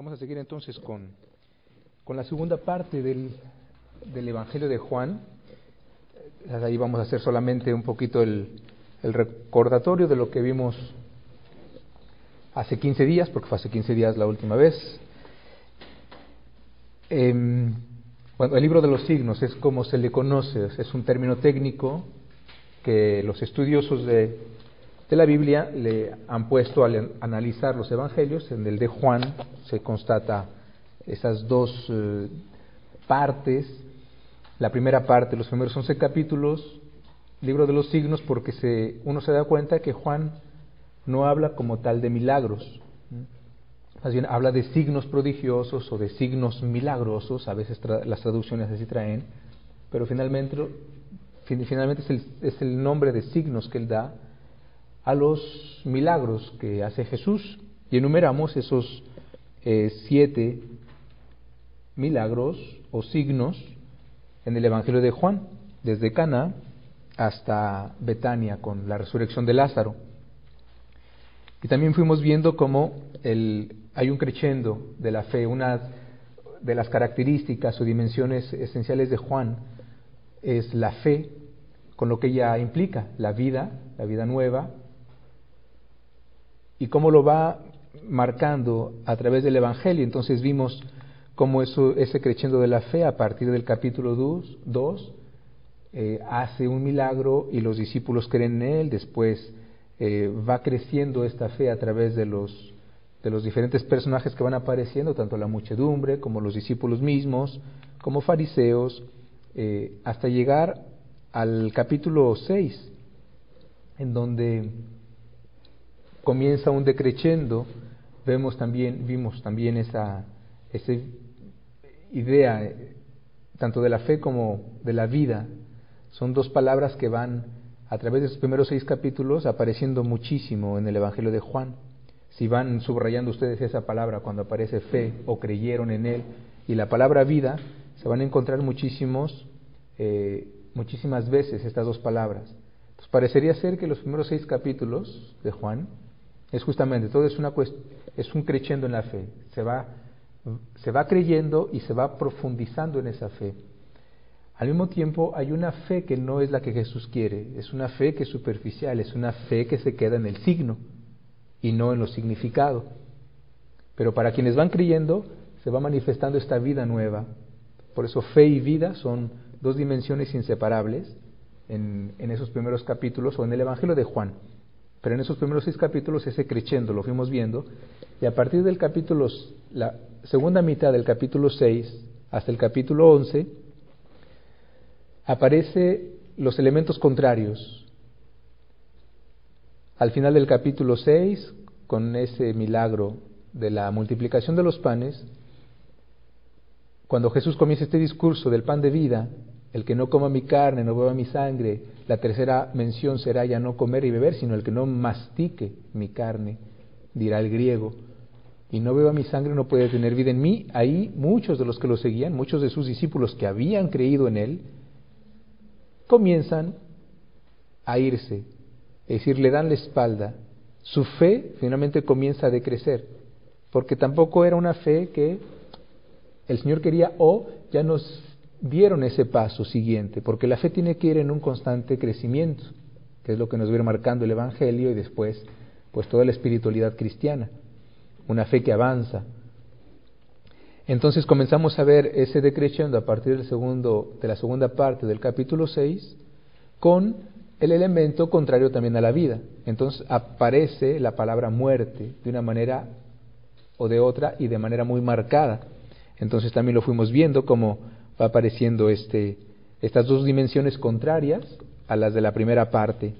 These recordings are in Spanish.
Vamos a seguir entonces con, con la segunda parte del, del, Evangelio de Juan. Ahí vamos a hacer solamente un poquito el, el, recordatorio de lo que vimos hace 15 días, porque fue hace 15 días la última vez. Eh, bueno, el libro de los signos es como se le conoce, es un término técnico que los estudiosos de, de la Biblia le han puesto al analizar los evangelios. En el de Juan se constata esas dos eh, partes. La primera parte, los primeros 11 capítulos, libro de los signos, porque se, uno se da cuenta que Juan no habla como tal de milagros. Más bien habla de signos prodigiosos o de signos milagrosos, a veces las traducciones así traen, pero finalmente, finalmente es, el, es el nombre de signos que él da a los milagros que hace Jesús y enumeramos esos eh, siete milagros o signos en el Evangelio de Juan, desde Cana hasta Betania con la resurrección de Lázaro. Y también fuimos viendo cómo el, hay un crescendo de la fe, una de las características o dimensiones esenciales de Juan es la fe, con lo que ella implica, la vida, la vida nueva, y cómo lo va marcando a través del Evangelio. Entonces vimos cómo eso, ese creciendo de la fe a partir del capítulo 2 eh, hace un milagro y los discípulos creen en él, después eh, va creciendo esta fe a través de los, de los diferentes personajes que van apareciendo, tanto la muchedumbre como los discípulos mismos, como fariseos, eh, hasta llegar al capítulo 6, en donde comienza un decreciendo, vemos también, vimos también esa, esa idea eh, tanto de la fe como de la vida. Son dos palabras que van a través de los primeros seis capítulos apareciendo muchísimo en el Evangelio de Juan. Si van subrayando ustedes esa palabra cuando aparece fe o creyeron en él y la palabra vida, se van a encontrar muchísimos, eh, muchísimas veces estas dos palabras. Entonces parecería ser que los primeros seis capítulos de Juan es justamente, todo es, una es un creciendo en la fe. Se va, se va creyendo y se va profundizando en esa fe. Al mismo tiempo hay una fe que no es la que Jesús quiere, es una fe que es superficial, es una fe que se queda en el signo y no en lo significado. Pero para quienes van creyendo, se va manifestando esta vida nueva. Por eso fe y vida son dos dimensiones inseparables en, en esos primeros capítulos o en el Evangelio de Juan. Pero en esos primeros seis capítulos ese creciendo lo fuimos viendo, y a partir del capítulo, la segunda mitad del capítulo 6 hasta el capítulo 11, aparece los elementos contrarios. Al final del capítulo 6, con ese milagro de la multiplicación de los panes, cuando Jesús comienza este discurso del pan de vida, el que no coma mi carne, no beba mi sangre. La tercera mención será ya no comer y beber, sino el que no mastique mi carne, dirá el griego. Y no beba mi sangre no puede tener vida en mí. Ahí muchos de los que lo seguían, muchos de sus discípulos que habían creído en él, comienzan a irse, es decir, le dan la espalda. Su fe finalmente comienza a decrecer, porque tampoco era una fe que el Señor quería o ya nos dieron ese paso siguiente, porque la fe tiene que ir en un constante crecimiento, que es lo que nos viene marcando el Evangelio y después pues toda la espiritualidad cristiana, una fe que avanza. Entonces comenzamos a ver ese decreciendo a partir del segundo, de la segunda parte del capítulo 6 con el elemento contrario también a la vida. Entonces aparece la palabra muerte de una manera o de otra y de manera muy marcada. Entonces también lo fuimos viendo como va apareciendo este, estas dos dimensiones contrarias a las de la primera parte.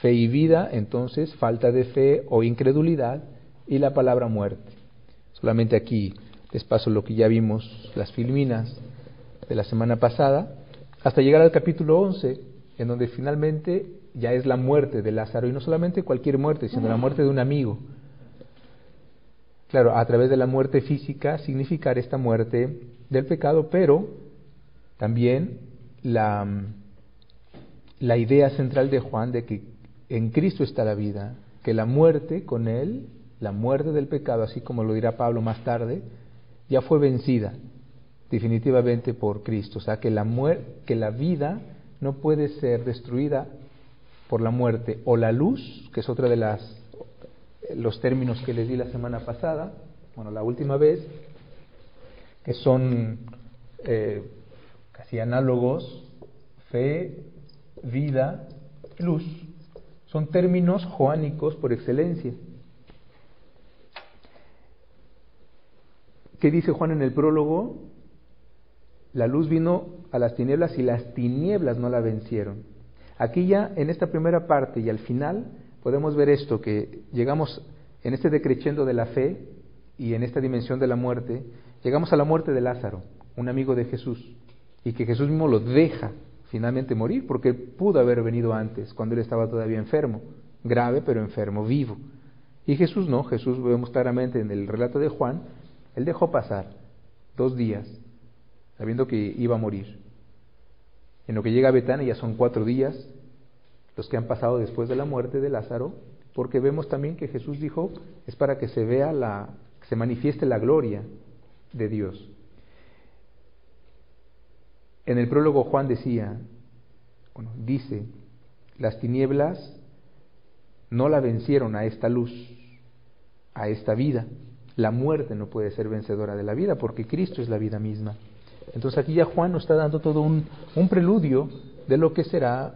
Fe y vida, entonces, falta de fe o incredulidad y la palabra muerte. Solamente aquí les paso lo que ya vimos, las filminas de la semana pasada, hasta llegar al capítulo 11, en donde finalmente ya es la muerte de Lázaro, y no solamente cualquier muerte, sino la muerte de un amigo. Claro, a través de la muerte física, significar esta muerte del pecado, pero también la, la idea central de Juan de que en Cristo está la vida, que la muerte con Él la muerte del pecado, así como lo dirá Pablo más tarde, ya fue vencida definitivamente por Cristo. O sea, que la, que la vida no puede ser destruida por la muerte o la luz, que es otra de las los términos que les di la semana pasada, bueno, la última vez, que son eh, casi análogos, fe, vida, luz. Son términos joánicos por excelencia. ¿Qué dice Juan en el prólogo? La luz vino a las tinieblas y las tinieblas no la vencieron. Aquí ya en esta primera parte y al final podemos ver esto, que llegamos en este decreciendo de la fe y en esta dimensión de la muerte, llegamos a la muerte de Lázaro, un amigo de Jesús, y que Jesús mismo lo deja finalmente morir, porque pudo haber venido antes, cuando él estaba todavía enfermo, grave pero enfermo, vivo. Y Jesús no, Jesús vemos claramente en el relato de Juan, él dejó pasar dos días, sabiendo que iba a morir. En lo que llega a Betania ya son cuatro días, los que han pasado después de la muerte de Lázaro, porque vemos también que Jesús dijo, es para que se vea la, se manifieste la gloria de Dios. En el prólogo Juan decía, bueno, dice, las tinieblas no la vencieron a esta luz, a esta vida. La muerte no puede ser vencedora de la vida porque Cristo es la vida misma. Entonces aquí ya Juan nos está dando todo un, un preludio de lo que será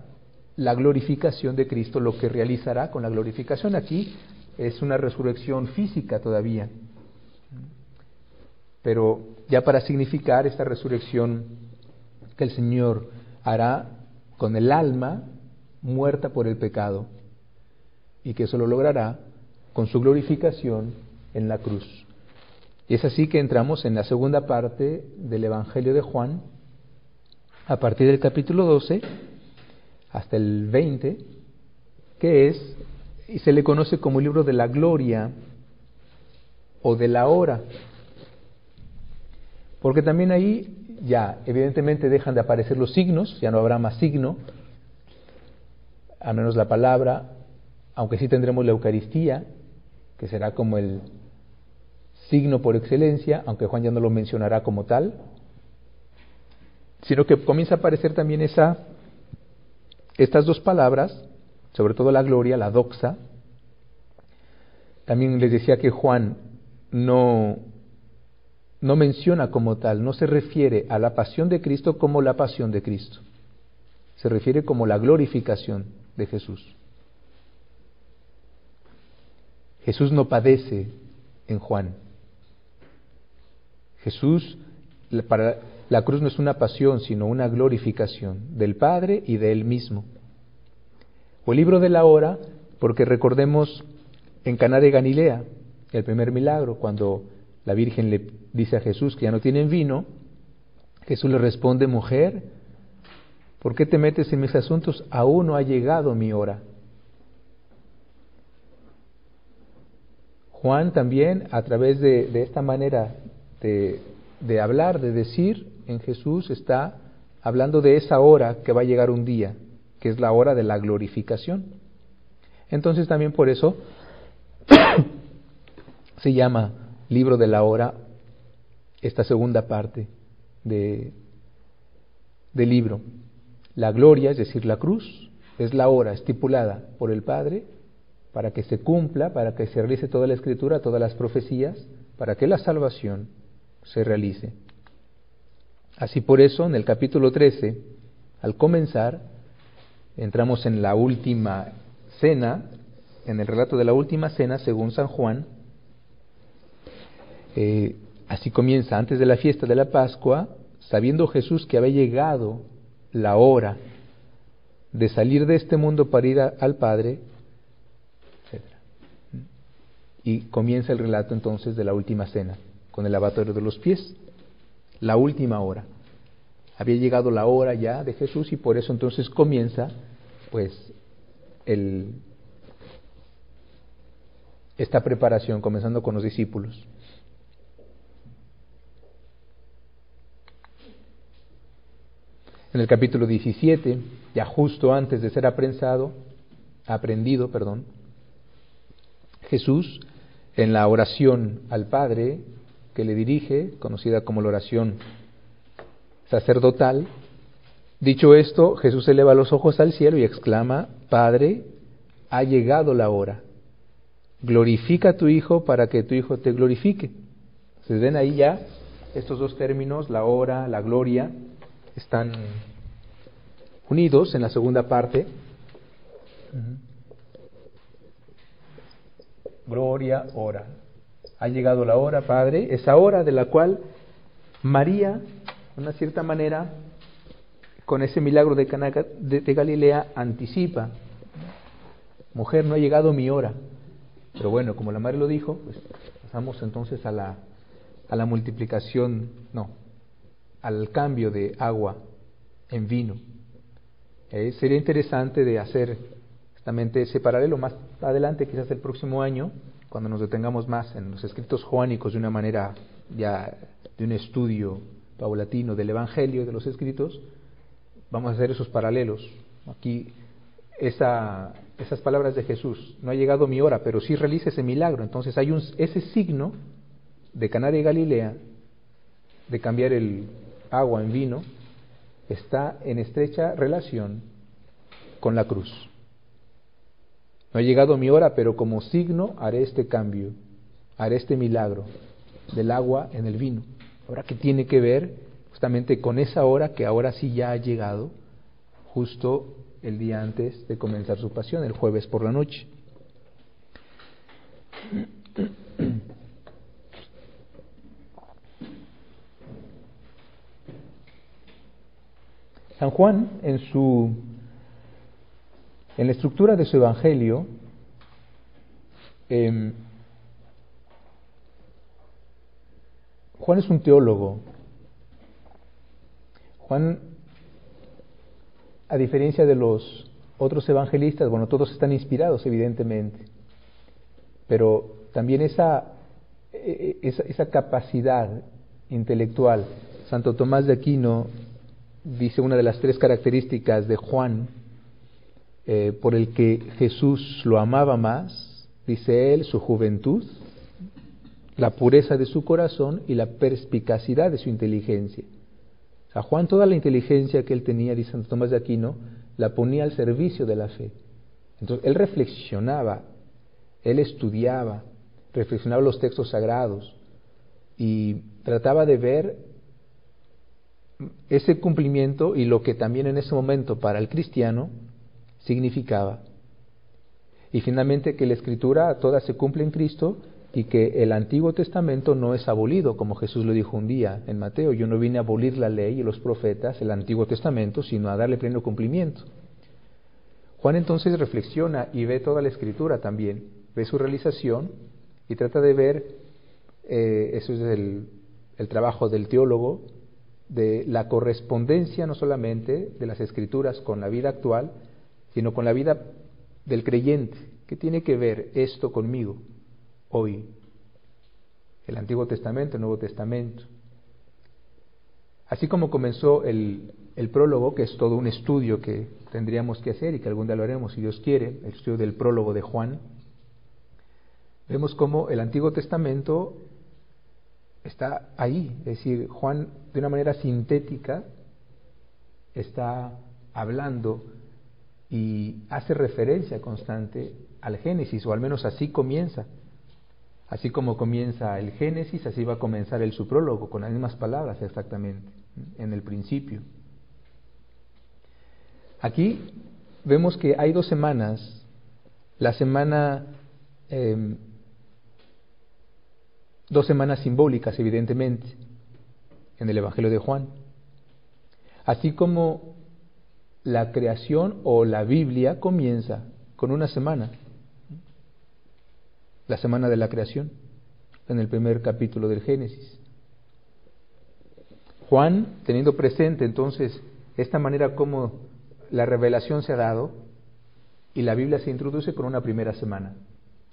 la glorificación de Cristo, lo que realizará con la glorificación. Aquí es una resurrección física todavía. Pero ya para significar esta resurrección que el Señor hará con el alma muerta por el pecado y que eso lo logrará con su glorificación en la cruz. Y es así que entramos en la segunda parte del Evangelio de Juan, a partir del capítulo 12 hasta el 20, que es, y se le conoce como el libro de la gloria o de la hora, porque también ahí ya evidentemente dejan de aparecer los signos, ya no habrá más signo, a menos la palabra, aunque sí tendremos la Eucaristía, que será como el signo por excelencia, aunque Juan ya no lo mencionará como tal, sino que comienza a aparecer también esa, estas dos palabras, sobre todo la gloria, la doxa. También les decía que Juan no no menciona como tal, no se refiere a la pasión de Cristo como la pasión de Cristo. Se refiere como la glorificación de Jesús. Jesús no padece en Juan. Jesús, para la cruz no es una pasión, sino una glorificación del Padre y de Él mismo. O el libro de la hora, porque recordemos en Caná de Galilea, el primer milagro, cuando la Virgen le dice a Jesús que ya no tienen vino. Jesús le responde, mujer, ¿por qué te metes en mis asuntos? Aún no ha llegado mi hora. Juan también, a través de, esta manera de, de hablar, de decir en Jesús, está hablando de esa hora que va a llegar un día, que es la hora de la glorificación. Entonces también por eso se llama libro de la hora, esta segunda parte de, del libro. La gloria, es decir, la cruz, es la hora estipulada por el Padre para que se cumpla, para que se realice toda la escritura, todas las profecías, para que la salvación se realice. Así por eso, en el capítulo 13, al comenzar, entramos en la última cena, en el relato de la última cena según San Juan, eh, así comienza, antes de la fiesta de la Pascua, sabiendo Jesús que había llegado la hora de salir de este mundo para ir al Padre, etc. Y comienza el relato entonces de la última cena, con el lavatorio de los pies, la última hora. Había llegado la hora ya de Jesús y por eso entonces comienza pues el, esta preparación, comenzando con los discípulos. En el capítulo 17, ya justo antes de ser aprensado, aprendido, perdón, Jesús en la oración al Padre que le dirige, conocida como la oración sacerdotal. Dicho esto, Jesús eleva los ojos al cielo y exclama, Padre, ha llegado la hora. Glorifica a tu Hijo para que tu Hijo te glorifique. Se ven ahí ya estos dos términos, la hora, la gloria, están unidos en la segunda parte. Gloria, hora. Ha llegado la hora, Padre, esa hora de la cual María, de una cierta manera, con ese milagro de, Cana de Galilea, anticipa. Mujer, no ha llegado mi hora. Pero bueno, como la madre lo dijo, pues pasamos entonces a la, a la multiplicación, no, al cambio de agua en vino. Eh, sería interesante de hacer justamente ese paralelo más adelante, quizás el próximo año, cuando nos detengamos más en los escritos joánicos de una manera ya de un estudio paulatino del Evangelio y de los escritos, vamos a hacer esos paralelos. Aquí esa, esas palabras de Jesús, no ha llegado mi hora, pero sí realiza ese milagro. Entonces hay un, ese signo de Caná de Galilea, de cambiar el agua en vino, está en estrecha relación con la cruz. No ha llegado mi hora, pero como signo haré este cambio, haré este milagro del agua en el vino. Ahora que tiene que ver justamente con esa hora que ahora sí ya ha llegado, justo el día antes de comenzar su pasión, el jueves por la noche. San Juan, en su en la estructura de su evangelio, em, Juan es un teólogo. Juan, a diferencia de los otros evangelistas, bueno, todos están inspirados, evidentemente, pero también esa, e, e, esa, esa capacidad intelectual, Santo Tomás de Aquino dice una de las tres características de Juan eh, por el que Jesús lo amaba más, dice él, su juventud, la pureza de su corazón y la perspicacidad de su inteligencia. A Juan toda la inteligencia que él tenía, dice Santo Tomás de Aquino, la ponía al servicio de la fe. Entonces él reflexionaba, él estudiaba, reflexionaba los textos sagrados y trataba de ver ese cumplimiento y lo que también en ese momento para el cristiano significaba. Y finalmente que la escritura toda se cumple en Cristo y que el Antiguo Testamento no es abolido, como Jesús lo dijo un día en Mateo. Yo no vine a abolir la ley y los profetas, el Antiguo Testamento, sino a darle pleno cumplimiento. Juan entonces reflexiona y ve toda la escritura también, ve su realización y trata de ver, eh, eso es el, el trabajo del teólogo, de la correspondencia no solamente de las escrituras con la vida actual, sino con la vida del creyente. ¿Qué tiene que ver esto conmigo hoy? El Antiguo Testamento, el Nuevo Testamento. Así como comenzó el, el prólogo, que es todo un estudio que tendríamos que hacer y que algún día lo haremos si Dios quiere, el estudio del prólogo de Juan, vemos cómo el Antiguo Testamento está ahí, es decir, Juan de una manera sintética está hablando y hace referencia constante al Génesis, o al menos así comienza. Así como comienza el Génesis, así va a comenzar el su prólogo, con las mismas palabras exactamente, en el principio. Aquí vemos que hay dos semanas, la semana eh, Dos semanas simbólicas, evidentemente, en el Evangelio de Juan. Así como la creación o la Biblia comienza con una semana, la semana de la creación, en el primer capítulo del Génesis. Juan, teniendo presente entonces esta manera como la revelación se ha dado, y la Biblia se introduce con una primera semana,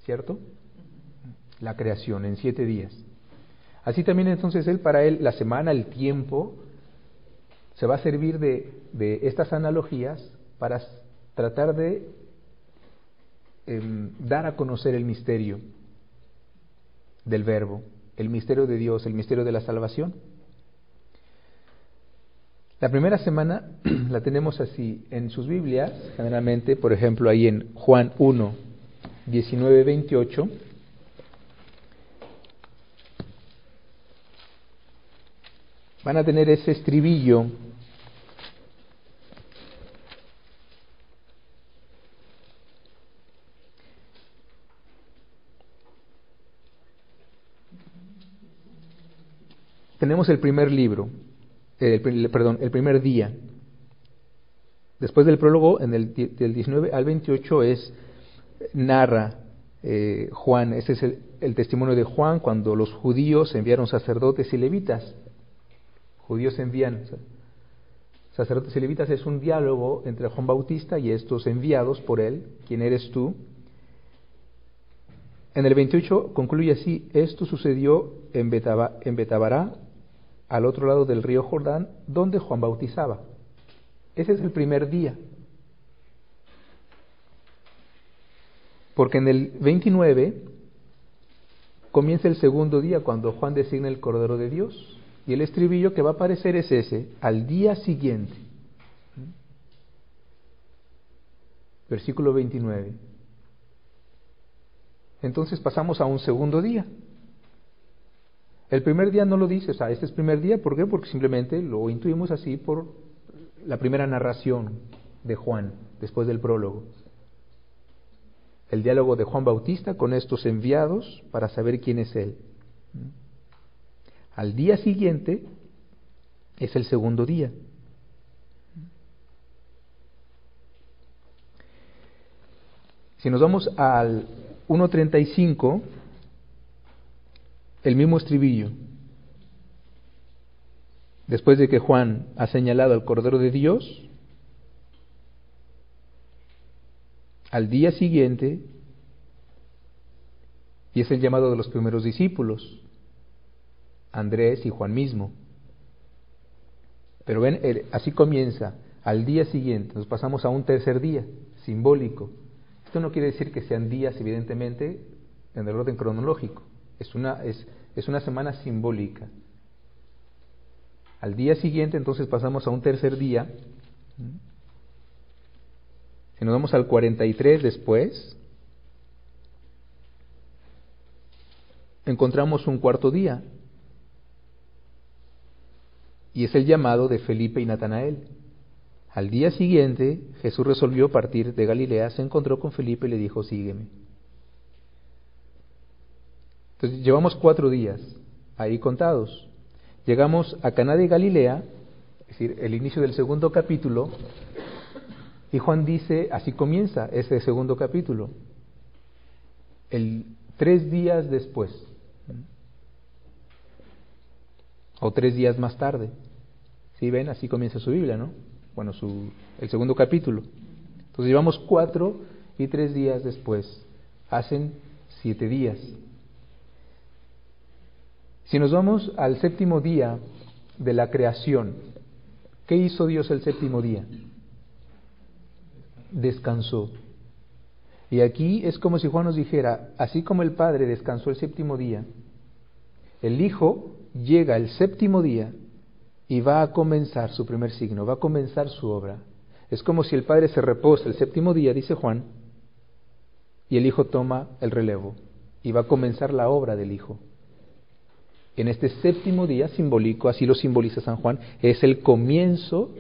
¿cierto? La creación en siete días. Así también entonces él, para él, la semana, el tiempo, se va a servir de, estas analogías para tratar de em, dar a conocer el misterio del Verbo, el misterio de Dios, el misterio de la salvación. La primera semana la tenemos así en sus Biblias, generalmente, por ejemplo, ahí en Juan 1, 19, 28. Van a tener ese estribillo tenemos el primer libro, el, perdón, el primer día. Después del prólogo, en el, del 19 al 28 es, narra eh, Juan, ese es el, testimonio de Juan cuando los judíos enviaron sacerdotes y levitas. Judíos envían sacerdotes y levitas, es un diálogo entre Juan Bautista y estos enviados por él, ¿quién eres tú? En el 28 concluye así, esto sucedió en, en Betabará, al otro lado del río Jordán, donde Juan bautizaba. Ese es el primer día. Porque en el 29 comienza el segundo día cuando Juan designa el Cordero de Dios. Y el estribillo que va a aparecer es ese, al día siguiente. Versículo 29. Entonces pasamos a un segundo día. El primer día no lo dice, o sea, este es primer día, ¿por qué? Porque simplemente lo intuimos así por la primera narración de Juan, después del prólogo. El diálogo de Juan Bautista con estos enviados para saber quién es él. Al día siguiente es el segundo día. Si nos vamos al 1.35, el mismo estribillo. Después de que Juan ha señalado al Cordero de Dios, al día siguiente, y es el llamado de los primeros discípulos, Andrés y Juan mismo. Pero ven, así comienza, al día siguiente, nos pasamos a un tercer día, simbólico. Esto no quiere decir que sean días, evidentemente, en el orden cronológico. Es una, es, es una semana simbólica. Al día siguiente entonces pasamos a un tercer día. Si nos vamos al 43 después, encontramos un cuarto día. Y es el llamado de Felipe y Natanael. Al día siguiente, Jesús resolvió partir de Galilea, se encontró con Felipe y le dijo, sígueme. Entonces llevamos cuatro días ahí contados. Llegamos a Caná de Galilea, es decir, el inicio del segundo capítulo, y Juan dice, así comienza ese segundo capítulo, el tres días después, o tres días más tarde. ¿Sí ven? Así comienza su Biblia, ¿no? Bueno, su, el segundo capítulo. Entonces llevamos cuatro y tres días después. Hacen siete días. Si nos vamos al séptimo día de la creación, ¿qué hizo Dios el séptimo día? Descansó. Y aquí es como si Juan nos dijera, así como el Padre descansó el séptimo día, el Hijo llega el séptimo día y va a comenzar su primer signo, va a comenzar su obra. Es como si el Padre se reposa el séptimo día, dice Juan, y el Hijo toma el relevo y va a comenzar la obra del Hijo en este séptimo día simbólico, así lo simboliza San Juan, es el comienzo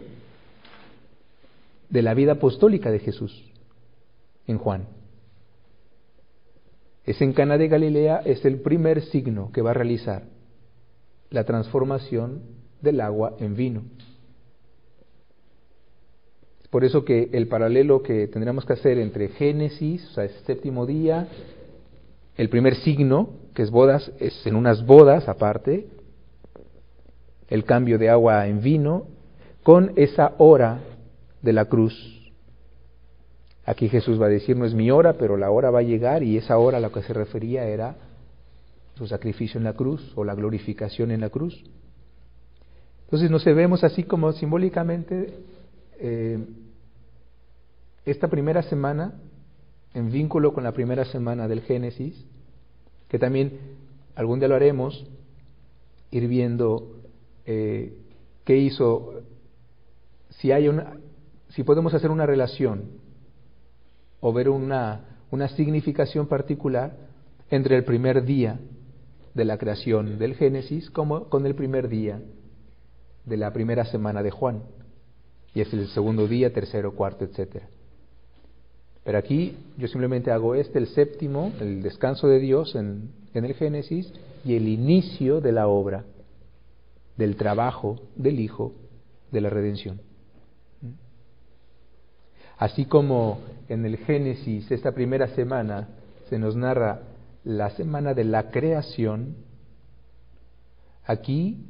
de la vida apostólica de Jesús en Juan. Es en Cana de Galilea, es el primer signo que va a realizar la transformación del agua en vino. Por eso que el paralelo que tendríamos que hacer entre Génesis, o sea, el séptimo día, el primer signo, que es bodas, es en unas bodas aparte, el cambio de agua en vino, con esa hora de la cruz. Aquí Jesús va a decir, no es mi hora, pero la hora va a llegar y esa hora a la que se refería era su sacrificio en la cruz o la glorificación en la cruz. Entonces nos vemos así como simbólicamente eh, esta primera semana en vínculo con la primera semana del Génesis, que también algún día lo haremos, ir viendo eh, qué hizo, si hay una, si podemos hacer una relación o ver una, una significación particular entre el primer día de la creación del Génesis como con el primer día de la primera semana de Juan. Y es el segundo día, tercero, cuarto, etcétera. Pero aquí yo simplemente hago este, el séptimo, el descanso de Dios en, en el Génesis y el inicio de la obra, del trabajo del Hijo de la redención. Así como en el Génesis, esta primera semana, se nos narra la semana de la creación, aquí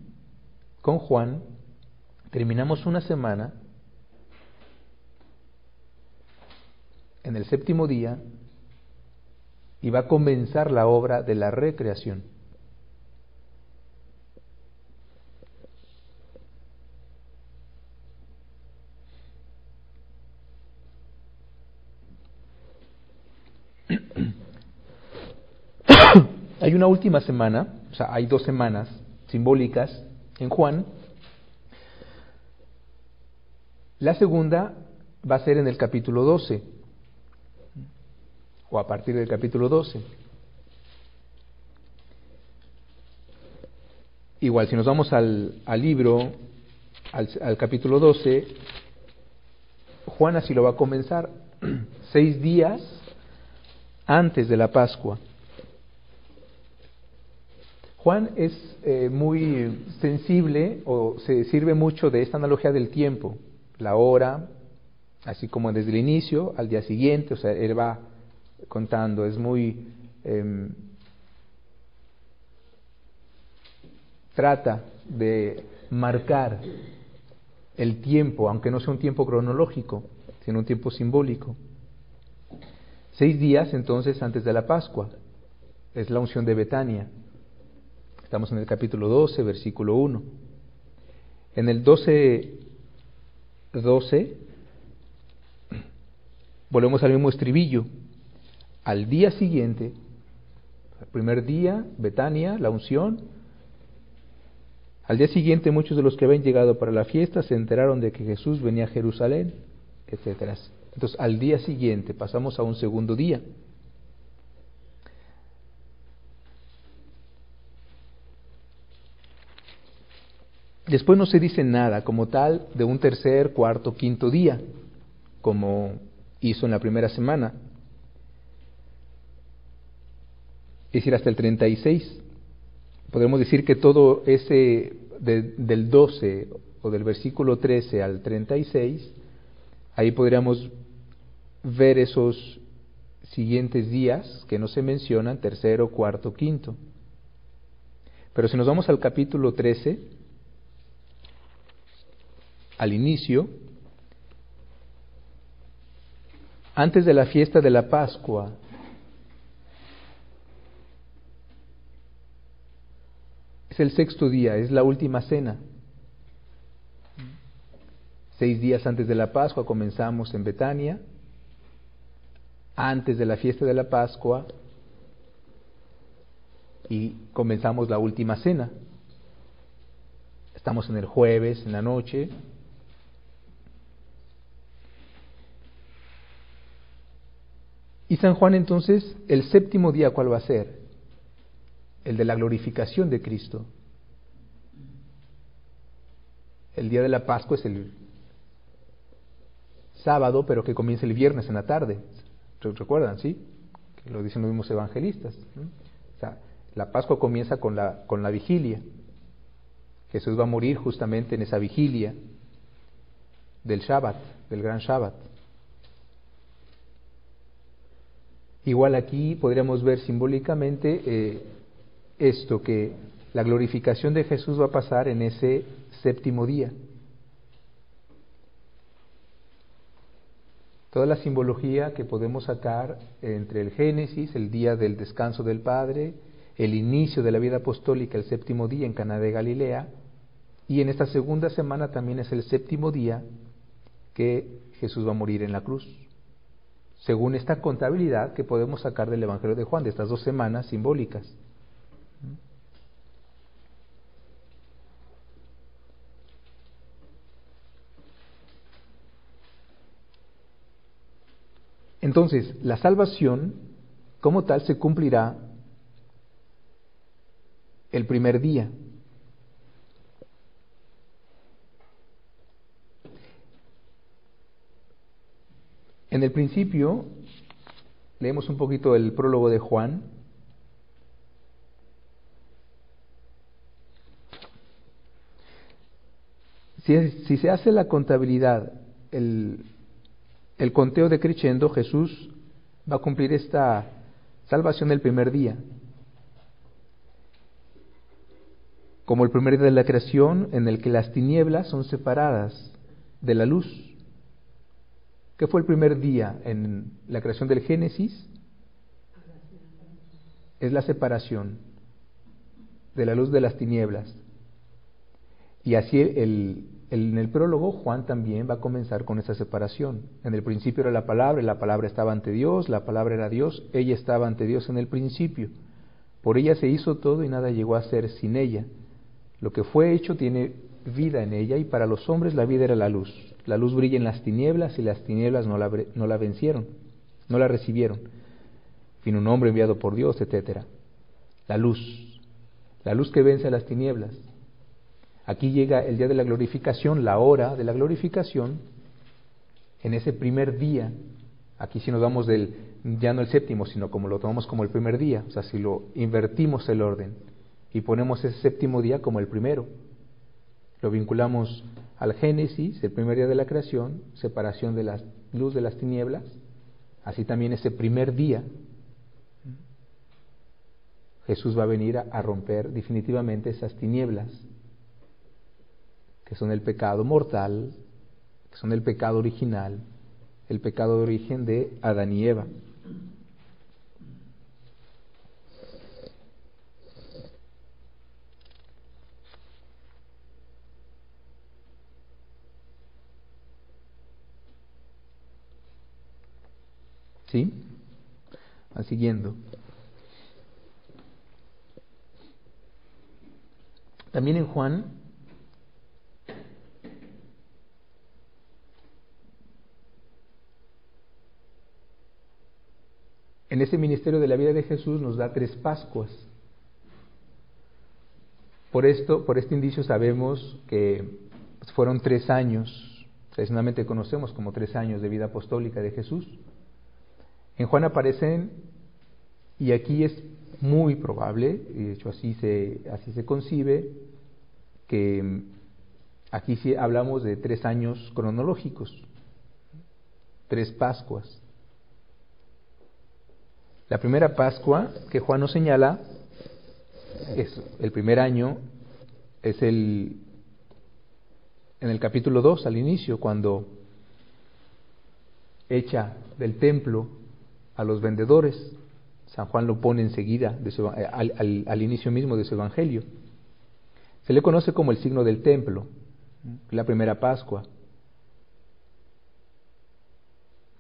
con Juan terminamos una semana en el séptimo día y va a comenzar la obra de la recreación. hay una última semana, o sea, hay dos semanas simbólicas en Juan. La segunda va a ser en el capítulo 12, o a partir del capítulo 12. Igual, si nos vamos al, libro, al, al, capítulo 12, Juan así lo va a comenzar, seis días antes de la Pascua. Juan es eh, muy sensible o se sirve mucho de esta analogía del tiempo, la hora, así como desde el inicio al día siguiente, o sea, él va contando, es muy... Em, trata de marcar el tiempo, aunque no sea un tiempo cronológico, sino un tiempo simbólico. Seis días entonces antes de la Pascua, es la unción de Betania. Estamos en el capítulo 12, versículo 1. En el 12, 12, volvemos al mismo estribillo. Al día siguiente, el primer día, Betania, la unción. Al día siguiente, muchos de los que habían llegado para la fiesta se enteraron de que Jesús venía a Jerusalén, etc. Entonces, al día siguiente, pasamos a un segundo día. Después no se dice nada como tal de un tercer, cuarto, quinto día, como hizo en la primera semana. Es decir, hasta el 36. Podemos decir que todo ese del 12 o del versículo 13 al 36, ahí podríamos ver esos siguientes días que no se mencionan, tercero, cuarto, quinto. Pero si nos vamos al capítulo 13, al inicio, antes de la fiesta de la Pascua, es el sexto día, es la última cena. Seis días antes de la Pascua comenzamos en Betania, antes de la fiesta de la Pascua y comenzamos la última cena. Estamos en el jueves, en la noche, Y San Juan entonces, el séptimo día, ¿cuál va a ser? El de la glorificación de Cristo. El día de la Pascua es el sábado, pero que comienza el viernes en la tarde. ¿Recuerdan, sí? Que lo dicen los mismos evangelistas. O sea, la Pascua comienza con la, con la vigilia. Jesús va a morir justamente en esa vigilia del Shabbat, del gran Shabbat. Igual aquí podríamos ver simbólicamente eh, esto, que la glorificación de Jesús va a pasar en ese séptimo día. Toda la simbología que podemos sacar entre el Génesis, el día del descanso del Padre, el inicio de la vida apostólica, el séptimo día en Cana de Galilea, y en esta segunda semana también es el séptimo día que Jesús va a morir en la cruz según esta contabilidad que podemos sacar del Evangelio de Juan, de estas dos semanas simbólicas. Entonces, la salvación como tal se cumplirá el primer día, En el principio, leemos un poquito el prólogo de Juan. Si, se hace la contabilidad, el, conteo de Crescendo, Jesús va a cumplir esta salvación el primer día. Como el primer día de la creación en el que las tinieblas son separadas de la luz. ¿Qué fue el primer día en la creación del Génesis? Es la separación de la luz de las tinieblas. Y así el, en el prólogo Juan también va a comenzar con esa separación. En el principio era la palabra, la palabra estaba ante Dios, la palabra era Dios, ella estaba ante Dios en el principio. Por ella se hizo todo y nada llegó a ser sin ella. Lo que fue hecho tiene vida en ella y para los hombres la vida era la luz. La luz brilla en las tinieblas y las tinieblas no la, no la vencieron, no la recibieron. Vino un hombre enviado por Dios, etc. La luz, la luz que vence a las tinieblas. Aquí llega el día de la glorificación, la hora de la glorificación, en ese primer día. Aquí si nos vamos del, ya no el séptimo, sino como lo tomamos como el primer día, o sea, si lo invertimos el orden y ponemos ese séptimo día como el primero, lo vinculamos al Génesis, el primer día de la creación, separación de la luz de las tinieblas, así también ese primer día Jesús va a venir a, romper definitivamente esas tinieblas que son el pecado mortal, que son el pecado original, el pecado de origen de Adán y Eva. ¿Sí? Va siguiendo. También en Juan, en ese ministerio de la vida de Jesús nos da tres Pascuas. Por esto, por este indicio sabemos que fueron tres años, tradicionalmente conocemos como tres años de vida apostólica de Jesús. En Juan aparecen, y aquí es muy probable, y de hecho así se, así se concibe, que aquí sí hablamos de tres años cronológicos, tres Pascuas. La primera Pascua que Juan nos señala es el primer año, es el en el capítulo 2 al inicio, cuando echa del templo a los vendedores. San Juan lo pone enseguida de eh, al, al, inicio mismo de su evangelio. Se le conoce como el signo del templo, la primera Pascua,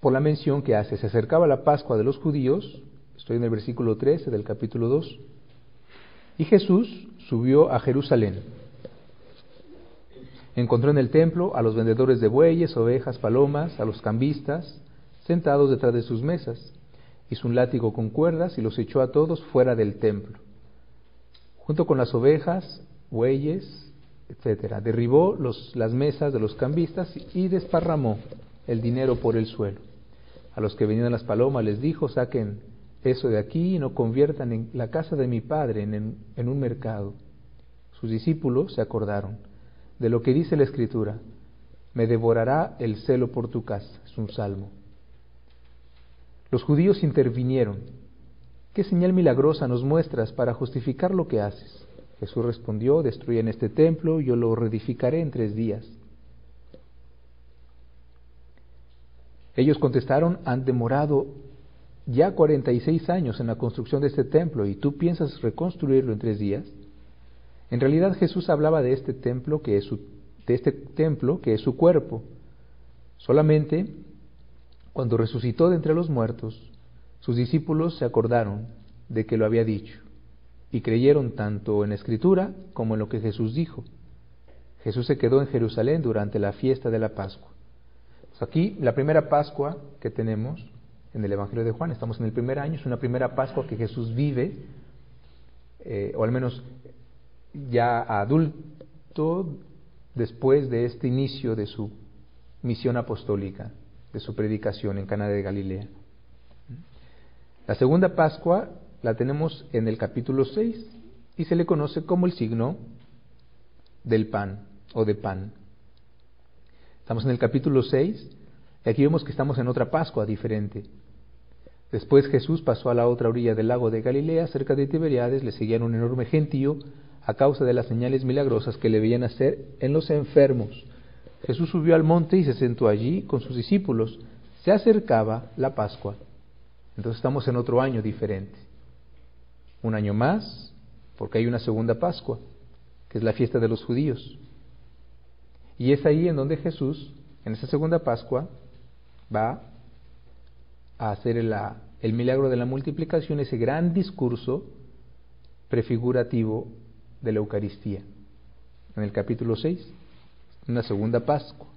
por la mención que hace. Se acercaba la Pascua de los judíos, estoy en el versículo 13 del capítulo 2, y Jesús subió a Jerusalén. Encontró en el templo a los vendedores de bueyes, ovejas, palomas, a los cambistas, sentados detrás de sus mesas hizo un látigo con cuerdas y los echó a todos fuera del templo, junto con las ovejas, bueyes, etcétera. Derribó los, las mesas de los cambistas y desparramó el dinero por el suelo. A los que venían las palomas les dijo, saquen eso de aquí y no conviertan en la casa de mi padre en, en un mercado. Sus discípulos se acordaron de lo que dice la escritura, me devorará el celo por tu casa, es un salmo. Los judíos intervinieron. ¿Qué señal milagrosa nos muestras para justificar lo que haces? Jesús respondió, destruyan este templo, yo lo reedificaré en tres días. Ellos contestaron, han demorado ya 46 años en la construcción de este templo y tú piensas reconstruirlo en tres días. En realidad Jesús hablaba de este templo que es su, de este templo que es su cuerpo. Solamente cuando resucitó de entre los muertos, sus discípulos se acordaron de que lo había dicho y creyeron tanto en la escritura como en lo que Jesús dijo. Jesús se quedó en Jerusalén durante la fiesta de la Pascua. aquí la primera Pascua que tenemos en el Evangelio de Juan. Estamos en el primer año, es una primera Pascua que Jesús vive, eh, o al menos ya adulto, después de este inicio de su misión apostólica, de su predicación en Cana de Galilea. La segunda Pascua la tenemos en el capítulo 6 y se le conoce como el signo del pan o de pan. Estamos en el capítulo 6 y aquí vemos que estamos en otra Pascua diferente. Después Jesús pasó a la otra orilla del lago de Galilea, cerca de Tiberiades, le seguían un enorme gentío a causa de las señales milagrosas que le veían hacer en los enfermos. Jesús subió al monte y se sentó allí con sus discípulos. Se acercaba la Pascua. Entonces estamos en otro año diferente. Un año más, porque hay una segunda Pascua, que es la fiesta de los judíos. Y es ahí en donde Jesús, en esa segunda Pascua, va a hacer el, milagro de la multiplicación, ese gran discurso prefigurativo de la Eucaristía. En el capítulo 6, una segunda Pascua.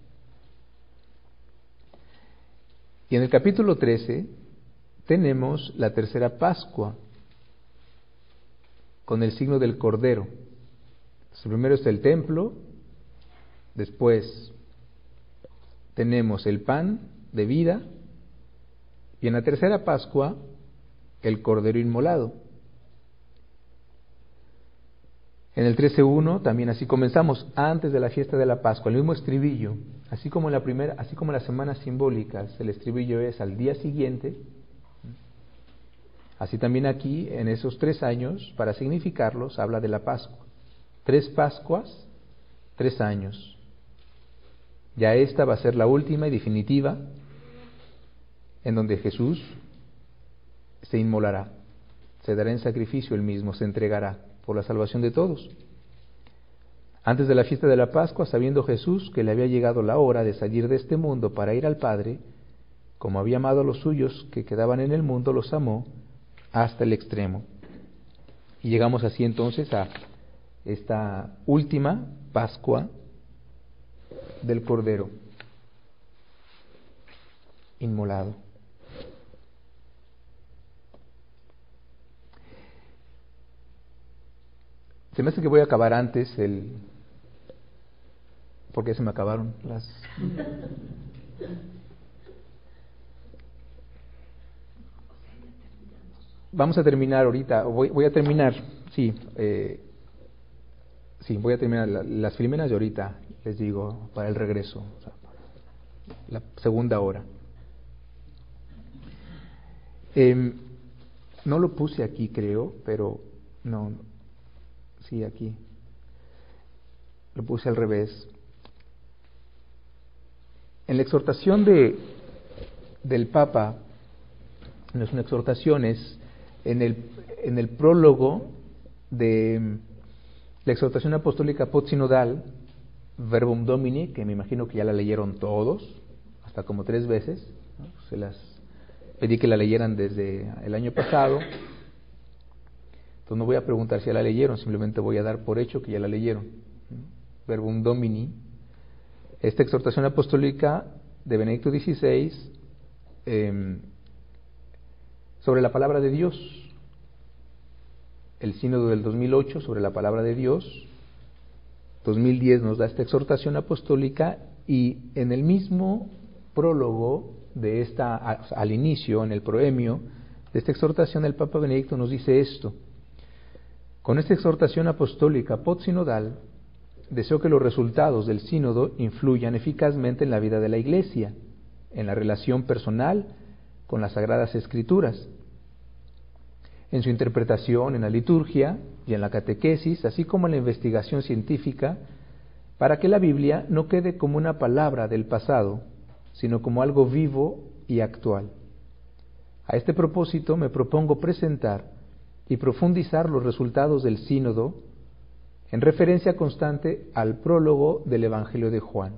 Y en el capítulo 13 tenemos la tercera Pascua con el signo del Cordero. primero está el templo, después tenemos el pan de vida y en la tercera Pascua el Cordero inmolado. En el 13.1 también así comenzamos, antes de la fiesta de la Pascua, el mismo estribillo, así como la primera, así como las semanas simbólicas, el estribillo es al día siguiente, así también aquí, en esos tres años, para significarlos, habla de la Pascua. Tres Pascuas, tres años. Ya esta va a ser la última y definitiva, en donde Jesús se inmolará, se dará en sacrificio el mismo, se entregará por la salvación de todos. Antes de la fiesta de la Pascua, sabiendo Jesús que le había llegado la hora de salir de este mundo para ir al Padre, como había amado a los suyos que quedaban en el mundo, los amó hasta el extremo. Y llegamos así entonces a esta última Pascua del Cordero inmolado. Se me hace que voy a acabar antes el... porque se me acabaron las... Vamos a terminar ahorita, voy, voy a terminar, sí, eh, sí, voy a terminar las filmenas de ahorita, les digo, para el regreso, la segunda hora. Em, no lo puse aquí, creo, pero no, sí, aquí. Lo puse al revés. En la exhortación de, del Papa, no es una exhortación, es en el, en el prólogo de la exhortación apostólica Sinodal, Verbum Domini, que me imagino que ya la leyeron todos, hasta como tres veces, se las pedí que la leyeran desde el año pasado, entonces no voy a preguntar si ya la leyeron, simplemente voy a dar por hecho que ya la leyeron. Verbum Domini. Esta exhortación apostólica de Benedicto XVI em, sobre la palabra de Dios. El sínodo del 2008 sobre la palabra de Dios. 2010 nos da esta exhortación apostólica y en el mismo prólogo de esta, al inicio, en el proemio de esta exhortación, el Papa Benedicto nos dice esto. Con esta exhortación apostólica sinodal deseo que los resultados del sínodo influyan eficazmente en la vida de la Iglesia, en la relación personal con las Sagradas Escrituras, en su interpretación en la liturgia y en la catequesis, así como en la investigación científica, para que la Biblia no quede como una palabra del pasado, sino como algo vivo y actual. A este propósito me propongo presentar y profundizar los resultados del sínodo en referencia constante al prólogo del Evangelio de Juan,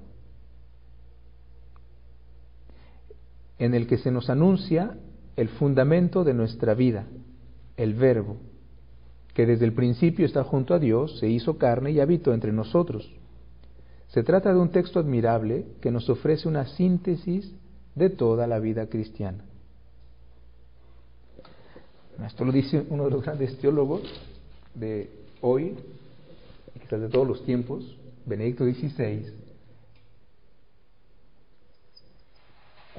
en el que se nos anuncia el fundamento de nuestra vida, el verbo, que desde el principio está junto a Dios, se hizo carne y habitó entre nosotros. Se trata de un texto admirable que nos ofrece una síntesis de toda la vida cristiana. Esto lo dice uno de los grandes teólogos de hoy, quizás de todos los tiempos, Benedicto XVI.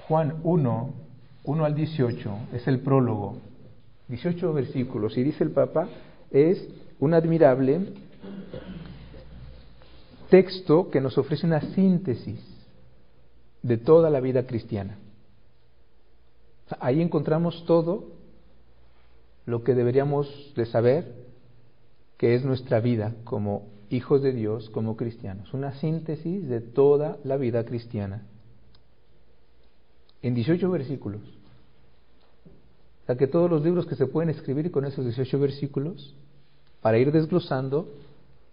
Juan 1, 1 al 18 es el prólogo, 18 versículos, y dice el Papa, es un admirable texto que nos ofrece una síntesis de toda la vida cristiana. Ahí encontramos todo lo que deberíamos de saber que es nuestra vida como hijos de Dios, como cristianos. Una síntesis de toda la vida cristiana. En 18 versículos. O sea que todos los libros que se pueden escribir con esos 18 versículos, para ir desglosando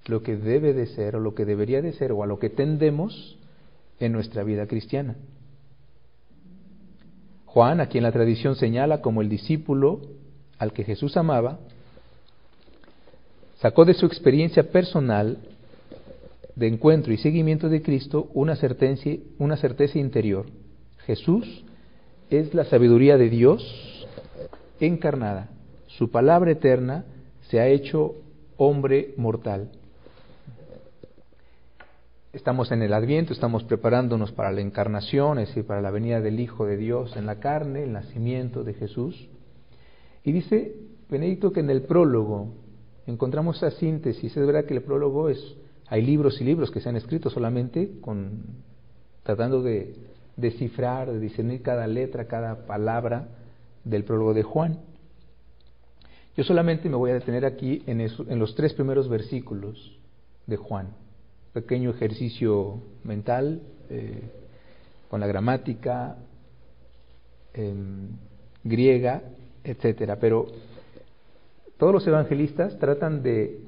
lo que debe de ser o lo que debería de ser o a lo que tendemos en nuestra vida cristiana. Juan, a quien la tradición señala como el discípulo al que Jesús amaba, sacó de su experiencia personal de encuentro y seguimiento de Cristo una certeza, interior. Jesús es la sabiduría de Dios encarnada. Su palabra eterna se ha hecho hombre mortal. Estamos en el Adviento, estamos preparándonos para la encarnación, es decir, para la venida del Hijo de Dios en la carne, el nacimiento de Jesús. Y dice Benedicto que en el prólogo encontramos esa síntesis. Es verdad que el prólogo es, hay libros y libros que se han escrito solamente con, tratando de descifrar, de discernir cada letra, cada palabra del prólogo de Juan. Yo solamente me voy a detener aquí en, los tres primeros versículos de Juan pequeño ejercicio mental eh, con la gramática em, griega, etcétera. Pero todos los evangelistas tratan de,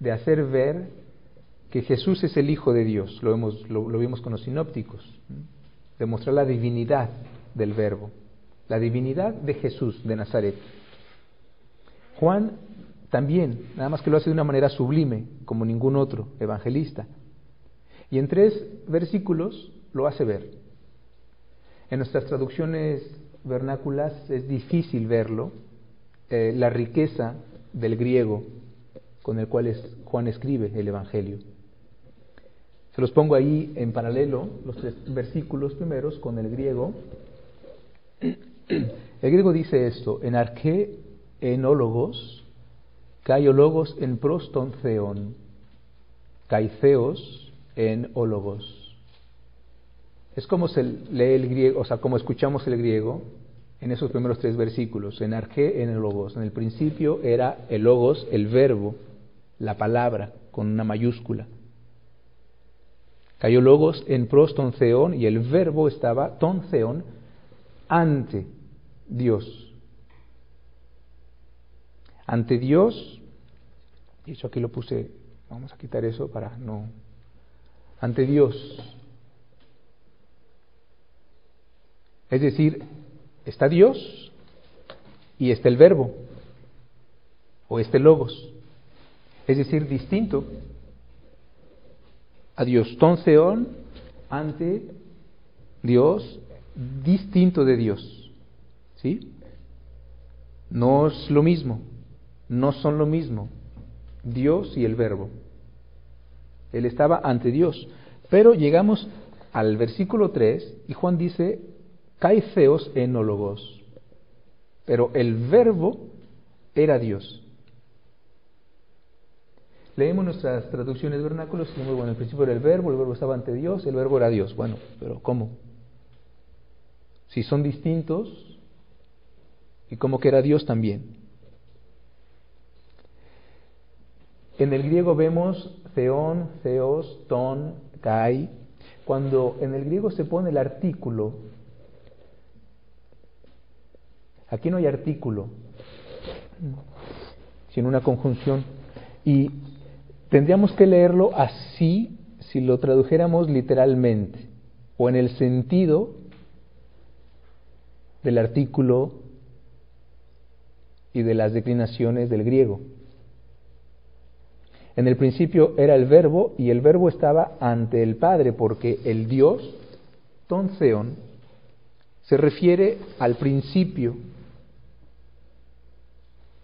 de, hacer ver que Jesús es el Hijo de Dios. Lo, hemos, lo, vimos con los sinópticos. Demostrar la divinidad del Verbo, la divinidad de Jesús de Nazaret. Juan también, nada más que lo hace de una manera sublime, como ningún otro evangelista. Y en tres versículos lo hace ver. En nuestras traducciones vernáculas es difícil verlo, eh, la riqueza del griego con el cual Juan escribe el Evangelio. Se los pongo ahí en paralelo, los tres versículos primeros con el griego. El griego dice esto, en arqué enólogos, Caiologos en proston theon, caiceos en ólogos. Es como se lee el griego, o sea, como escuchamos el griego en esos primeros tres versículos, en arqué, en el logos. En el principio era el logos, el verbo, la palabra, con una mayúscula. Cayó logos en proston theon y el verbo estaba ton theon ante Dios ante Dios, y eso aquí lo puse, vamos a quitar eso para no, ante Dios. Es decir, está Dios y está el verbo, o este logos, es decir, distinto a Dios. Ante Dios, distinto de Dios. ¿Sí? No es lo mismo no son lo mismo, Dios y el verbo. Él estaba ante Dios. Pero llegamos al versículo 3 y Juan dice, caiceos enólogos. Pero el verbo era Dios. Leemos nuestras traducciones vernáculos y decimos, bueno, el principio era el verbo, el verbo estaba ante Dios, el verbo era Dios. Bueno, pero ¿cómo? Si son distintos, y como que era Dios también. En el griego vemos theon, theos, ton, kai. Cuando en el griego se pone el artículo, aquí no hay artículo, sino una conjunción. Y tendríamos que leerlo así si lo tradujéramos literalmente, o en el sentido del artículo y de las declinaciones del griego. En el principio era el verbo y el verbo estaba ante el Padre porque el Dios, Tonceon, se refiere al principio.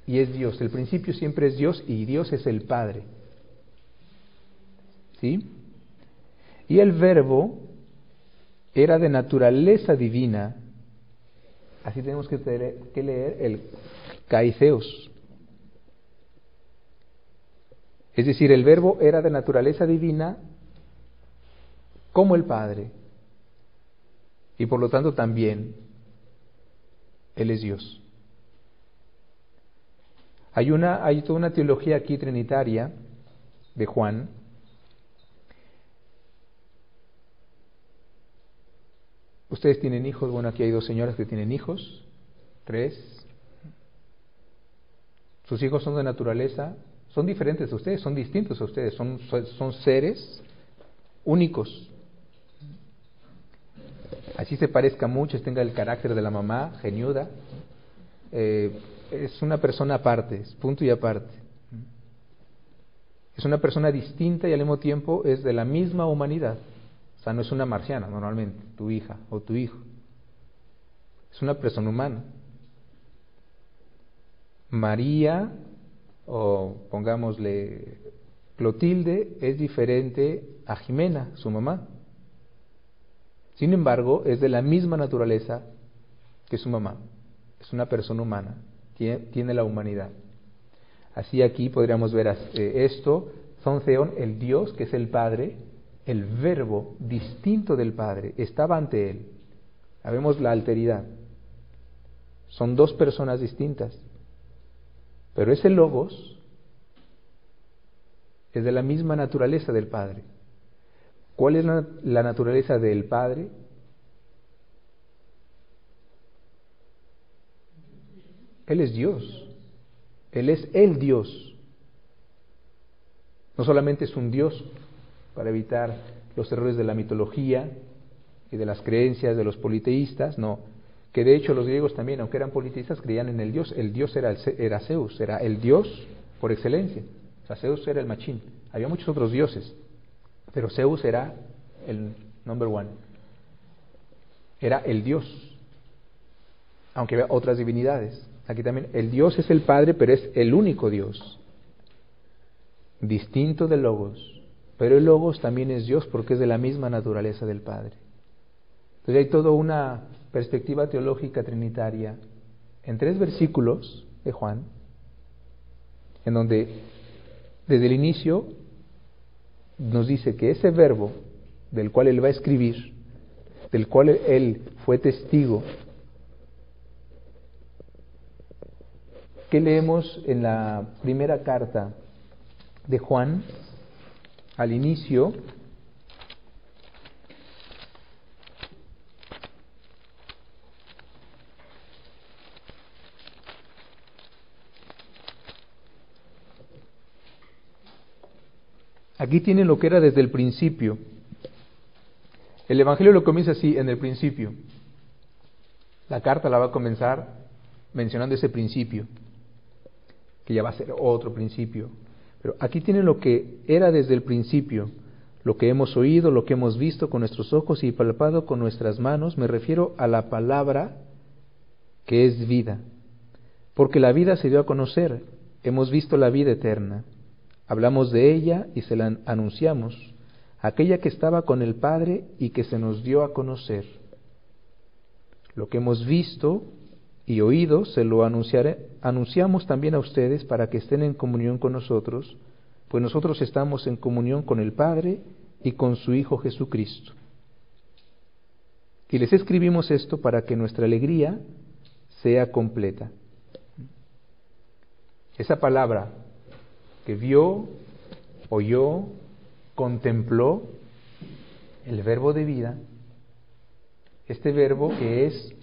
Y es Dios. El principio siempre es Dios y Dios es el Padre. ¿Sí? Y el verbo era de naturaleza divina. Así tenemos que, leer el caiceos. Es decir, el verbo era de naturaleza divina como el Padre. Y por lo tanto también Él es Dios. Hay, una, hay toda una teología aquí trinitaria de Juan. Ustedes tienen hijos, bueno, aquí hay dos señoras que tienen hijos, tres. Sus hijos son de naturaleza, son diferentes a ustedes, son distintos a ustedes, son, seres únicos. Así se parezca mucho, tenga el carácter de la mamá, geniuda, eh, es una persona aparte, es punto y aparte. Es una persona distinta y al mismo tiempo es de la misma humanidad. O sea, no es una marciana normalmente, tu hija o tu hijo. Es una persona humana. María, o pongámosle Clotilde, es diferente a Jimena, su mamá. Sin embargo, es de la misma naturaleza que su mamá. Es una persona humana tiene, la humanidad. Así aquí podríamos ver eh, esto, Zonceón, el Dios que es el Padre, el verbo distinto del Padre, estaba ante él. Sabemos la alteridad. Son dos personas distintas. Pero ese logos es de la misma naturaleza del Padre. ¿Cuál es la naturaleza del Padre? Él es Dios. Él es el Dios. No solamente es un Dios para evitar los errores de la mitología y de las creencias de los politeístas, no, que de hecho los griegos también, aunque eran politeístas, creían en el Dios. El Dios era, era Zeus, era el Dios por excelencia. O sea, Zeus era el machín. Había muchos otros dioses, pero Zeus era el number one. Era el Dios, aunque había otras divinidades. Aquí también, el Dios es el Padre, pero es el único Dios, distinto del Logos. Pero el Logos también es Dios porque es de la misma naturaleza del Padre. Entonces hay toda una perspectiva teológica trinitaria en tres versículos de Juan, en donde desde el inicio nos dice que ese verbo del cual él va a escribir, del cual él fue testigo, ¿Qué leemos en la primera carta de Juan? Al inicio, Aquí tienen lo que era desde el principio. El Evangelio lo comienza así, en el principio. La carta la va a comenzar mencionando ese principio que ya va a ser otro principio. Pero aquí tienen lo que era desde el principio, lo que hemos oído, lo que hemos visto con nuestros ojos y palpado con nuestras manos, me refiero a la palabra que es vida. Porque la vida se dio a conocer, hemos visto la vida eterna, hablamos de ella y se la anunciamos, aquella que estaba con el Padre y que se nos dio a conocer. Lo que hemos visto y oído se lo anunciaré, anunciamos también a ustedes para que estén en comunión con nosotros, pues nosotros estamos en comunión con el Padre y con su Hijo Jesucristo. Y les escribimos esto para que nuestra alegría sea completa. Esa palabra que vio, oyó, contempló, el verbo de vida, este verbo que es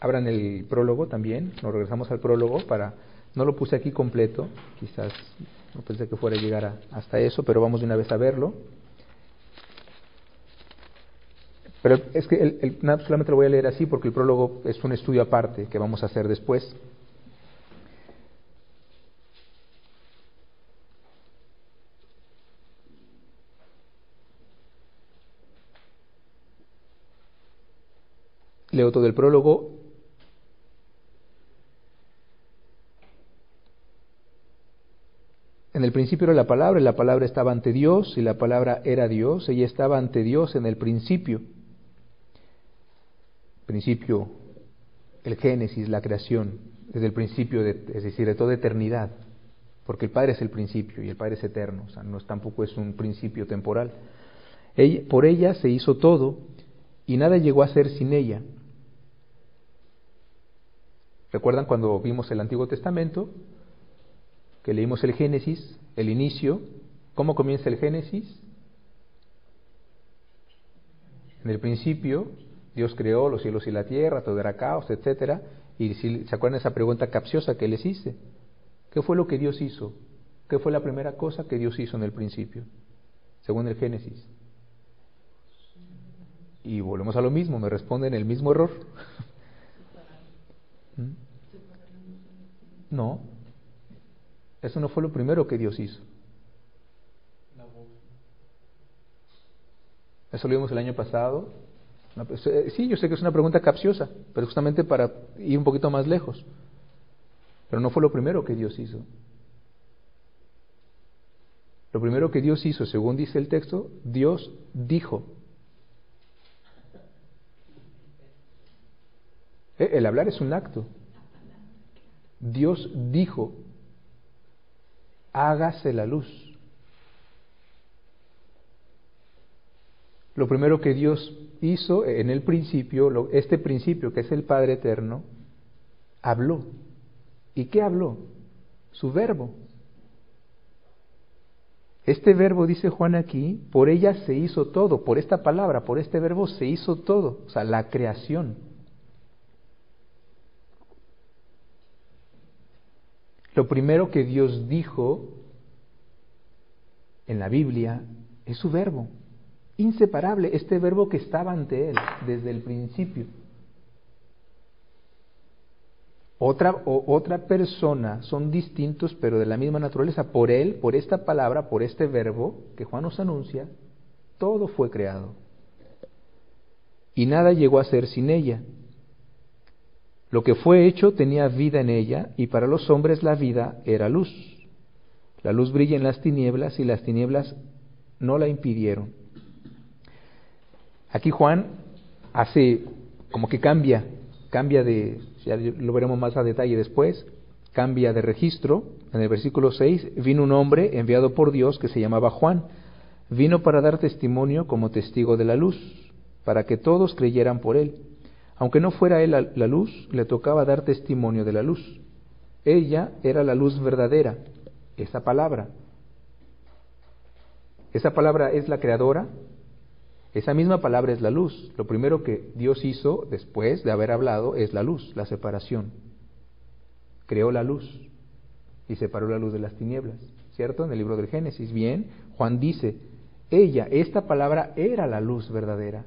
abran el prólogo también, nos regresamos al prólogo para, no lo puse aquí completo, quizás no pensé que fuera a llegar hasta eso, pero vamos de una vez a verlo. Pero es que el, solamente lo voy a leer así porque el prólogo es un estudio aparte que vamos a hacer después. Leo todo el prólogo En el principio era la palabra, y la palabra estaba ante Dios, y la palabra era Dios, ella estaba ante Dios en el principio. Principio, el Génesis, la creación, desde el principio, de, es decir, de toda eternidad, porque el Padre es el principio y el Padre es eterno, o sea, no tampoco es un principio temporal. por ella se hizo todo y nada llegó a ser sin ella. ¿Recuerdan cuando vimos el Antiguo Testamento? Que leímos el Génesis, el inicio. ¿Cómo comienza el Génesis? En el principio, Dios creó los cielos y la tierra, todo era caos, etcétera. Y si se acuerdan esa pregunta capciosa que les hice, ¿qué fue lo que Dios hizo? ¿Qué fue la primera cosa que Dios hizo en el principio? Según el Génesis. Y volvemos a lo mismo, me responden el mismo error. ¿Mm? No, eso no fue lo primero que Dios hizo. Eso lo vimos el año pasado. Pues, eh, sí, yo sé que es una pregunta capciosa, pero justamente para ir un poquito más lejos. Pero no fue lo primero que Dios hizo. Lo primero que Dios hizo, según dice el texto, Dios dijo. Eh, el hablar es un acto. Dios dijo, hágase la luz. Lo primero que Dios hizo en el principio, este principio que es el Padre Eterno, habló. ¿Y qué habló? Su verbo. Este verbo, dice Juan aquí, por ella se hizo todo, por esta palabra, por este verbo se hizo todo, o sea, la creación. Lo primero que Dios dijo en la Biblia es su verbo, inseparable, este verbo que estaba ante Él desde el principio. Otra, otra persona, son distintos pero de la misma naturaleza. Por Él, por esta palabra, por este verbo que Juan nos anuncia, todo fue creado. Y nada llegó a ser sin ella. Lo que fue hecho tenía vida en ella y para los hombres la vida era luz. La luz brilla en las tinieblas y las tinieblas no la impidieron. Aquí Juan hace como que cambia, cambia de, ya lo veremos más a detalle después, cambia de registro. En el versículo 6 vino un hombre enviado por Dios que se llamaba Juan. Vino para dar testimonio como testigo de la luz, para que todos creyeran por él. Aunque no fuera él la, luz, le tocaba dar testimonio de la luz. Ella era la luz verdadera, esa palabra. Esa palabra es la creadora, esa misma palabra es la luz. Lo primero que Dios hizo después de haber hablado es la luz, la separación. Creó la luz y separó la luz de las tinieblas, ¿cierto? En el libro del Génesis. Bien, Juan dice, ella, esta palabra era la luz verdadera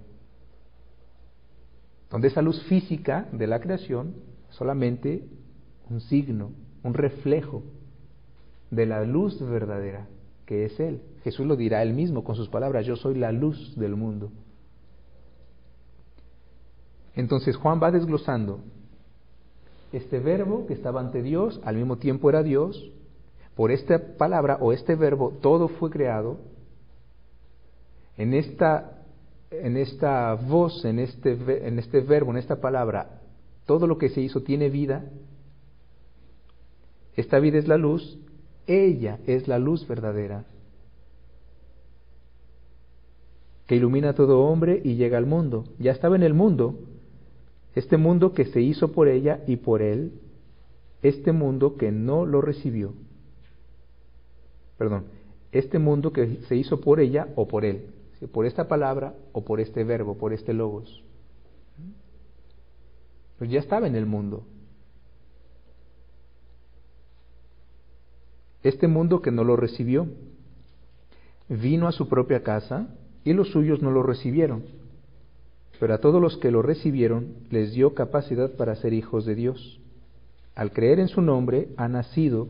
donde esa luz física de la creación solamente un signo, un reflejo de la luz verdadera que es Él. Jesús lo dirá él mismo con sus palabras, yo soy la luz del mundo. Entonces Juan va desglosando este verbo que estaba ante Dios, al mismo tiempo era Dios, por esta palabra o este verbo todo fue creado. En esta en esta voz, en este, en este verbo, en esta palabra, todo lo que se hizo tiene vida, esta vida es la luz, ella es la luz verdadera, que ilumina a todo hombre y llega al mundo. Ya estaba en el mundo, este mundo que se hizo por ella y por él, este mundo que no lo recibió. Perdón, este mundo que se hizo por ella o por él por esta palabra o por este verbo, por este logos. Pues ya estaba en el mundo. Este mundo que no lo recibió, vino a su propia casa y los suyos no lo recibieron. Pero a todos los que lo recibieron les dio capacidad para ser hijos de Dios. Al creer en su nombre ha nacido,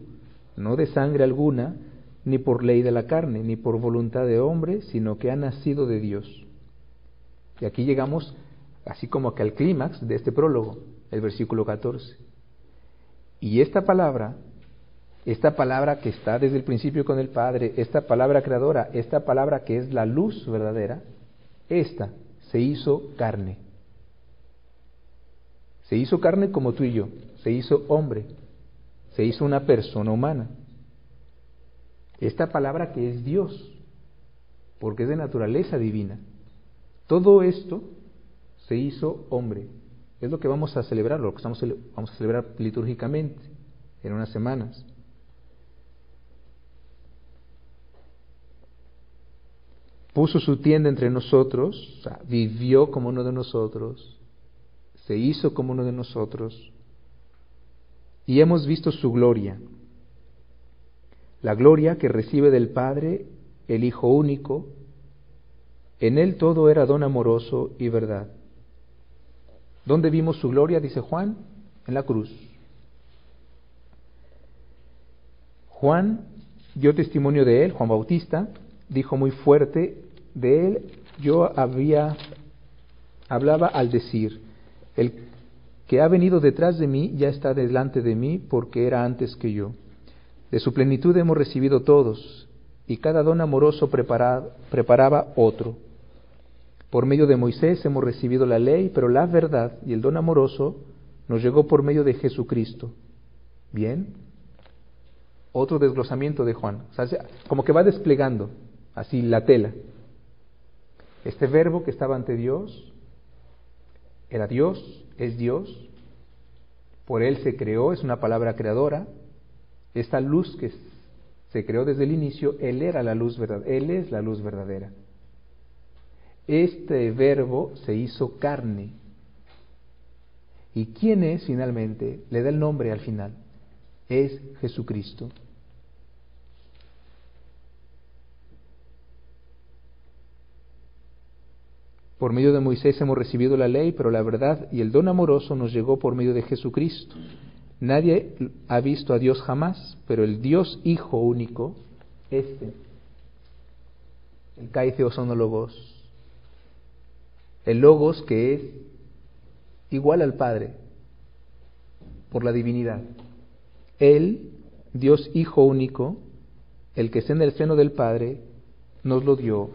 no de sangre alguna, ni por ley de la carne, ni por voluntad de hombre, sino que ha nacido de Dios. Y aquí llegamos así como que al clímax de este prólogo, el versículo 14. Y esta palabra esta palabra que está desde el principio con el Padre, esta palabra creadora, esta palabra que es la luz verdadera, esta se hizo carne. Se hizo carne como tú y yo, se hizo hombre, se hizo una persona humana. Esta palabra que es Dios, porque es de naturaleza divina. Todo esto se hizo hombre. Es lo que vamos a celebrar, lo que vamos a celebrar litúrgicamente en unas semanas. Puso su tienda entre nosotros, vivió como uno de nosotros, se hizo como uno de nosotros, y hemos visto su gloria, la gloria que recibe del Padre el Hijo único, en él todo era don amoroso y verdad. ¿Dónde vimos su gloria? Dice Juan, en la cruz. Juan dio testimonio de él, Juan Bautista, dijo muy fuerte de él, yo había, hablaba al decir, el que ha venido detrás de mí ya está delante de mí porque era antes que yo. De su plenitud hemos recibido todos, y cada don amoroso preparaba otro. Por medio de Moisés hemos recibido la ley, pero la verdad y el don amoroso nos llegó por medio de Jesucristo. Bien. Otro desglosamiento de Juan. como que va desplegando así la tela. Este verbo que estaba ante Dios era Dios, es Dios. Por él se creó, es una palabra creadora. Esta luz que se creó desde el inicio, Él era la luz verdadera, Él es la luz verdadera. Este verbo se hizo carne. ¿Y quién es finalmente? Le da el nombre al final. Es Jesucristo. Por medio de Moisés hemos recibido la ley, pero la verdad y el don amoroso nos llegó por medio de Jesucristo. Nadie ha visto a Dios jamás, pero el Dios Hijo único, este, el Logos, el Logos que es igual al Padre por la divinidad. Él, Dios Hijo único, el que está en el seno del Padre, nos lo dio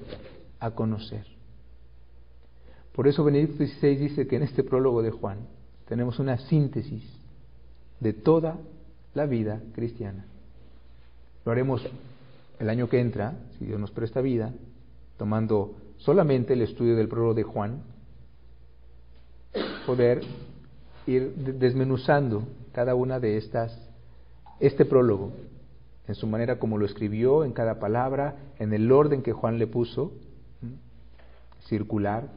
a conocer. Por eso Benedicto XVI dice que en este prólogo de Juan tenemos una síntesis de toda la vida cristiana. Lo haremos el año que entra, si Dios nos presta vida, tomando solamente el estudio del prólogo de Juan, poder ir desmenuzando cada una de estas, este prólogo, en su manera como lo escribió, en cada palabra, en el orden que Juan le puso, circular,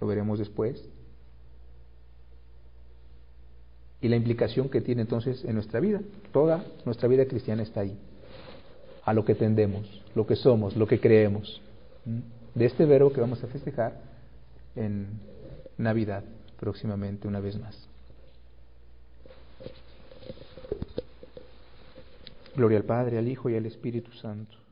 lo veremos después, y la implicación que tiene entonces en nuestra vida. Toda nuestra vida cristiana está ahí, a lo que tendemos, lo que somos, lo que creemos. De este verbo que vamos a festejar en Navidad próximamente una vez más. Gloria al Padre, al Hijo y al Espíritu Santo